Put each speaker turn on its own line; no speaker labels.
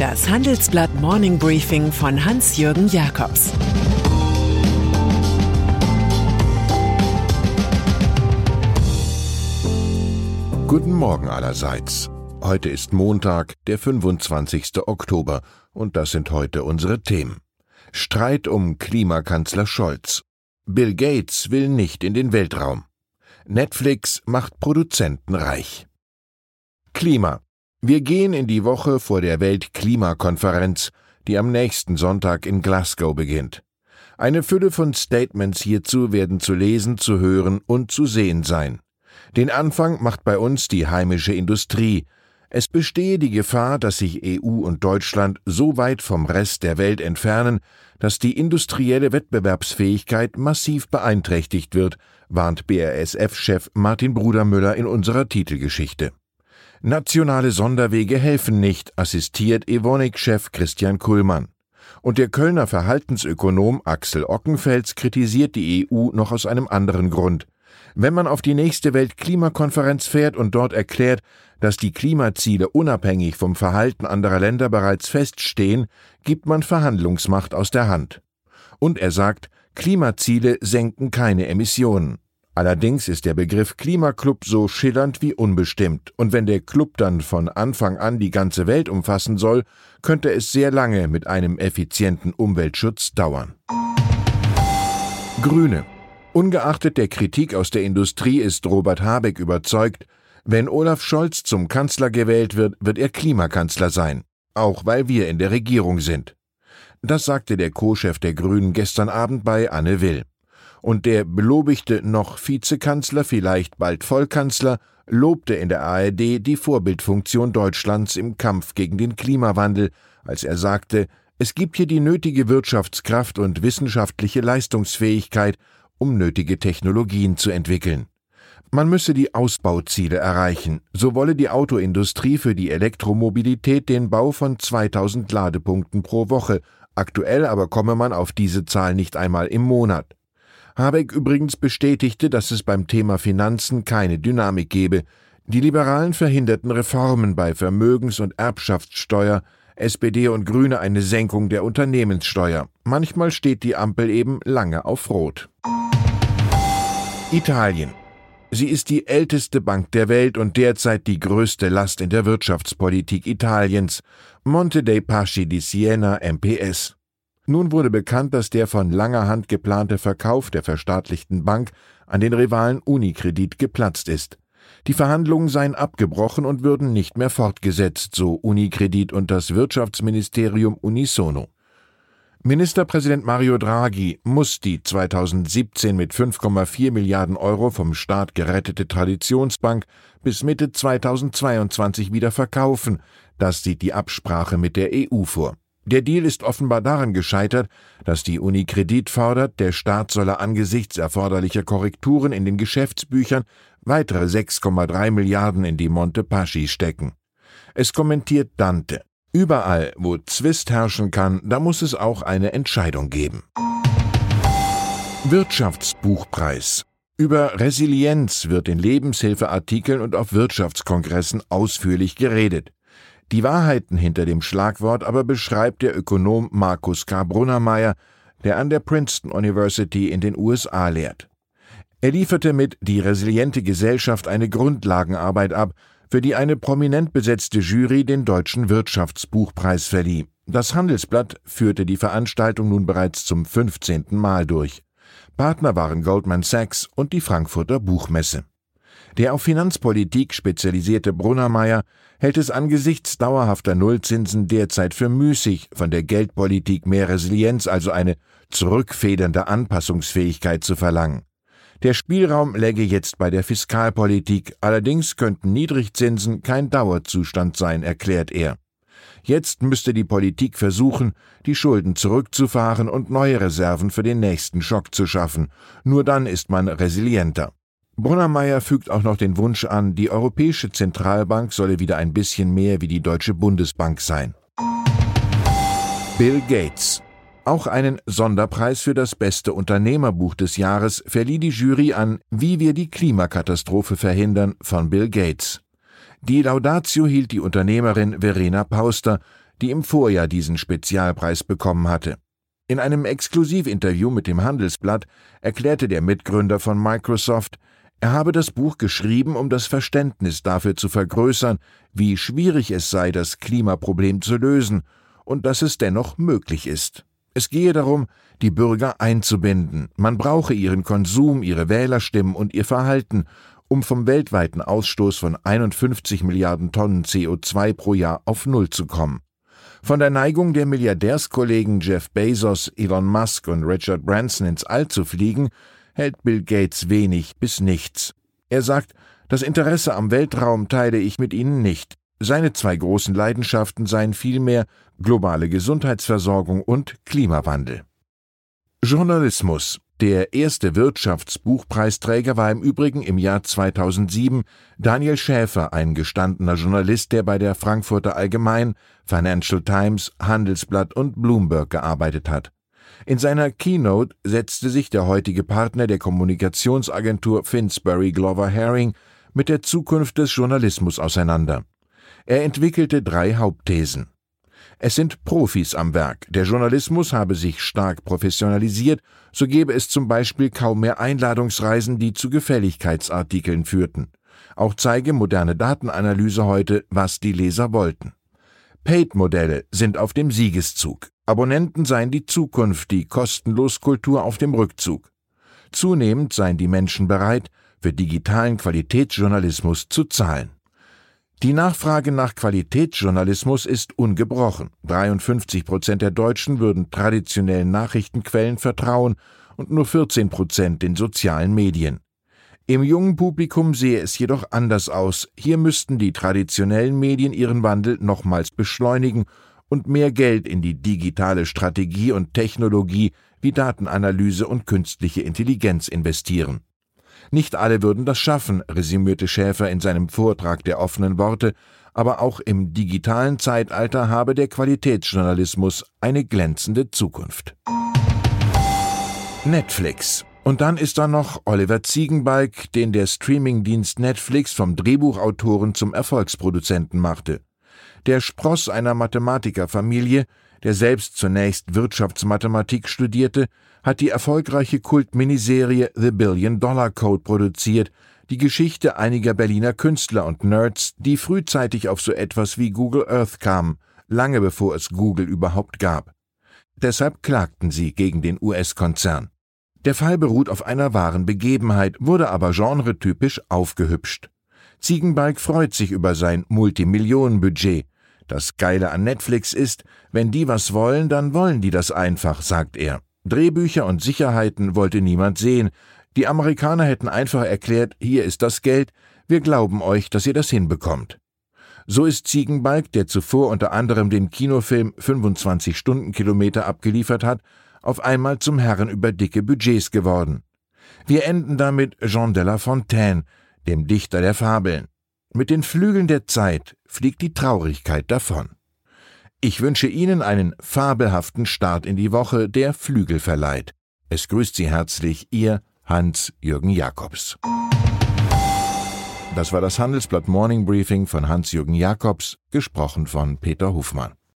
Das Handelsblatt Morning Briefing von Hans-Jürgen Jakobs
Guten Morgen allerseits. Heute ist Montag, der 25. Oktober, und das sind heute unsere Themen. Streit um Klimakanzler Scholz. Bill Gates will nicht in den Weltraum. Netflix macht Produzenten reich. Klima. Wir gehen in die Woche vor der Weltklimakonferenz, die am nächsten Sonntag in Glasgow beginnt. Eine Fülle von Statements hierzu werden zu lesen, zu hören und zu sehen sein. Den Anfang macht bei uns die heimische Industrie. Es bestehe die Gefahr, dass sich EU und Deutschland so weit vom Rest der Welt entfernen, dass die industrielle Wettbewerbsfähigkeit massiv beeinträchtigt wird, warnt BASF-Chef Martin Brudermüller in unserer Titelgeschichte. Nationale Sonderwege helfen nicht, assistiert Evonik-Chef Christian Kuhlmann. Und der Kölner Verhaltensökonom Axel Ockenfels kritisiert die EU noch aus einem anderen Grund. Wenn man auf die nächste Weltklimakonferenz fährt und dort erklärt, dass die Klimaziele unabhängig vom Verhalten anderer Länder bereits feststehen, gibt man Verhandlungsmacht aus der Hand. Und er sagt, Klimaziele senken keine Emissionen. Allerdings ist der Begriff Klimaclub so schillernd wie unbestimmt, und wenn der Club dann von Anfang an die ganze Welt umfassen soll, könnte es sehr lange mit einem effizienten Umweltschutz dauern. Grüne. Ungeachtet der Kritik aus der Industrie ist Robert Habeck überzeugt, wenn Olaf Scholz zum Kanzler gewählt wird, wird er Klimakanzler sein, auch weil wir in der Regierung sind. Das sagte der Co-Chef der Grünen gestern Abend bei Anne Will und der belobigte noch Vizekanzler, vielleicht bald Vollkanzler, lobte in der ARD die Vorbildfunktion Deutschlands im Kampf gegen den Klimawandel, als er sagte, es gibt hier die nötige Wirtschaftskraft und wissenschaftliche Leistungsfähigkeit, um nötige Technologien zu entwickeln. Man müsse die Ausbauziele erreichen, so wolle die Autoindustrie für die Elektromobilität den Bau von 2000 Ladepunkten pro Woche, aktuell aber komme man auf diese Zahl nicht einmal im Monat. Habeck übrigens bestätigte, dass es beim Thema Finanzen keine Dynamik gebe. Die Liberalen verhinderten Reformen bei Vermögens- und Erbschaftssteuer, SPD und Grüne eine Senkung der Unternehmenssteuer. Manchmal steht die Ampel eben lange auf Rot. Italien. Sie ist die älteste Bank der Welt und derzeit die größte Last in der Wirtschaftspolitik Italiens. Monte dei Paschi di Siena MPS. Nun wurde bekannt, dass der von langer Hand geplante Verkauf der verstaatlichten Bank an den Rivalen Unicredit geplatzt ist. Die Verhandlungen seien abgebrochen und würden nicht mehr fortgesetzt, so Unicredit und das Wirtschaftsministerium unisono. Ministerpräsident Mario Draghi muss die 2017 mit 5,4 Milliarden Euro vom Staat gerettete Traditionsbank bis Mitte 2022 wieder verkaufen. Das sieht die Absprache mit der EU vor. Der Deal ist offenbar daran gescheitert, dass die Unikredit fordert, der Staat solle angesichts erforderlicher Korrekturen in den Geschäftsbüchern weitere 6,3 Milliarden in die Monte Paschi stecken. Es kommentiert Dante. Überall, wo Zwist herrschen kann, da muss es auch eine Entscheidung geben. Wirtschaftsbuchpreis. Über Resilienz wird in Lebenshilfeartikeln und auf Wirtschaftskongressen ausführlich geredet. Die Wahrheiten hinter dem Schlagwort aber beschreibt der Ökonom Markus K. Brunnermeier, der an der Princeton University in den USA lehrt. Er lieferte mit Die resiliente Gesellschaft eine Grundlagenarbeit ab, für die eine prominent besetzte Jury den Deutschen Wirtschaftsbuchpreis verlieh. Das Handelsblatt führte die Veranstaltung nun bereits zum 15. Mal durch. Partner waren Goldman Sachs und die Frankfurter Buchmesse. Der auf Finanzpolitik spezialisierte Brunnermeier hält es angesichts dauerhafter Nullzinsen derzeit für müßig, von der Geldpolitik mehr Resilienz, also eine zurückfedernde Anpassungsfähigkeit zu verlangen. Der Spielraum läge jetzt bei der Fiskalpolitik, allerdings könnten Niedrigzinsen kein Dauerzustand sein, erklärt er. Jetzt müsste die Politik versuchen, die Schulden zurückzufahren und neue Reserven für den nächsten Schock zu schaffen. Nur dann ist man resilienter. Brunnermeier fügt auch noch den Wunsch an, die Europäische Zentralbank solle wieder ein bisschen mehr wie die Deutsche Bundesbank sein. Bill Gates. Auch einen Sonderpreis für das beste Unternehmerbuch des Jahres verlieh die Jury an Wie wir die Klimakatastrophe verhindern von Bill Gates. Die Laudatio hielt die Unternehmerin Verena Pauster, die im Vorjahr diesen Spezialpreis bekommen hatte. In einem Exklusivinterview mit dem Handelsblatt erklärte der Mitgründer von Microsoft, er habe das Buch geschrieben, um das Verständnis dafür zu vergrößern, wie schwierig es sei, das Klimaproblem zu lösen und dass es dennoch möglich ist. Es gehe darum, die Bürger einzubinden. Man brauche ihren Konsum, ihre Wählerstimmen und ihr Verhalten, um vom weltweiten Ausstoß von 51 Milliarden Tonnen CO2 pro Jahr auf Null zu kommen. Von der Neigung der Milliardärskollegen Jeff Bezos, Elon Musk und Richard Branson ins All zu fliegen, hält Bill Gates wenig bis nichts. Er sagt, das Interesse am Weltraum teile ich mit Ihnen nicht. Seine zwei großen Leidenschaften seien vielmehr globale Gesundheitsversorgung und Klimawandel. Journalismus der erste Wirtschaftsbuchpreisträger war im Übrigen im Jahr 2007 Daniel Schäfer, ein gestandener Journalist, der bei der Frankfurter Allgemein, Financial Times, Handelsblatt und Bloomberg gearbeitet hat. In seiner Keynote setzte sich der heutige Partner der Kommunikationsagentur Finsbury Glover Herring mit der Zukunft des Journalismus auseinander. Er entwickelte drei Hauptthesen. Es sind Profis am Werk. Der Journalismus habe sich stark professionalisiert, so gebe es zum Beispiel kaum mehr Einladungsreisen, die zu Gefälligkeitsartikeln führten. Auch zeige moderne Datenanalyse heute, was die Leser wollten. Paid-Modelle sind auf dem Siegeszug. Abonnenten seien die Zukunft, die kostenlos Kultur auf dem Rückzug. Zunehmend seien die Menschen bereit, für digitalen Qualitätsjournalismus zu zahlen. Die Nachfrage nach Qualitätsjournalismus ist ungebrochen. 53 Prozent der Deutschen würden traditionellen Nachrichtenquellen vertrauen und nur 14 Prozent den sozialen Medien. Im jungen Publikum sehe es jedoch anders aus. Hier müssten die traditionellen Medien ihren Wandel nochmals beschleunigen und mehr Geld in die digitale Strategie und Technologie wie Datenanalyse und künstliche Intelligenz investieren. Nicht alle würden das schaffen, resümierte Schäfer in seinem Vortrag der offenen Worte, aber auch im digitalen Zeitalter habe der Qualitätsjournalismus eine glänzende Zukunft. Netflix. Und dann ist da noch Oliver Ziegenbalg, den der Streamingdienst Netflix vom Drehbuchautoren zum Erfolgsproduzenten machte. Der Spross einer Mathematikerfamilie, der selbst zunächst Wirtschaftsmathematik studierte, hat die erfolgreiche Kultminiserie The Billion Dollar Code produziert, die Geschichte einiger Berliner Künstler und Nerds, die frühzeitig auf so etwas wie Google Earth kamen, lange bevor es Google überhaupt gab. Deshalb klagten sie gegen den US-Konzern. Der Fall beruht auf einer wahren Begebenheit, wurde aber genretypisch aufgehübscht. Ziegenbalg freut sich über sein Multimillionenbudget. Das Geile an Netflix ist, wenn die was wollen, dann wollen die das einfach, sagt er. Drehbücher und Sicherheiten wollte niemand sehen. Die Amerikaner hätten einfach erklärt, hier ist das Geld, wir glauben euch, dass ihr das hinbekommt. So ist Ziegenbalg, der zuvor unter anderem den Kinofilm 25 Stundenkilometer abgeliefert hat, auf einmal zum Herren über dicke Budgets geworden. Wir enden damit Jean de La Fontaine, dem Dichter der Fabeln. Mit den Flügeln der Zeit fliegt die Traurigkeit davon. Ich wünsche Ihnen einen fabelhaften Start in die Woche, der Flügel verleiht. Es grüßt Sie herzlich Ihr Hans-Jürgen Jakobs. Das war das Handelsblatt Morning Briefing von Hans-Jürgen Jakobs, gesprochen von Peter Hofmann.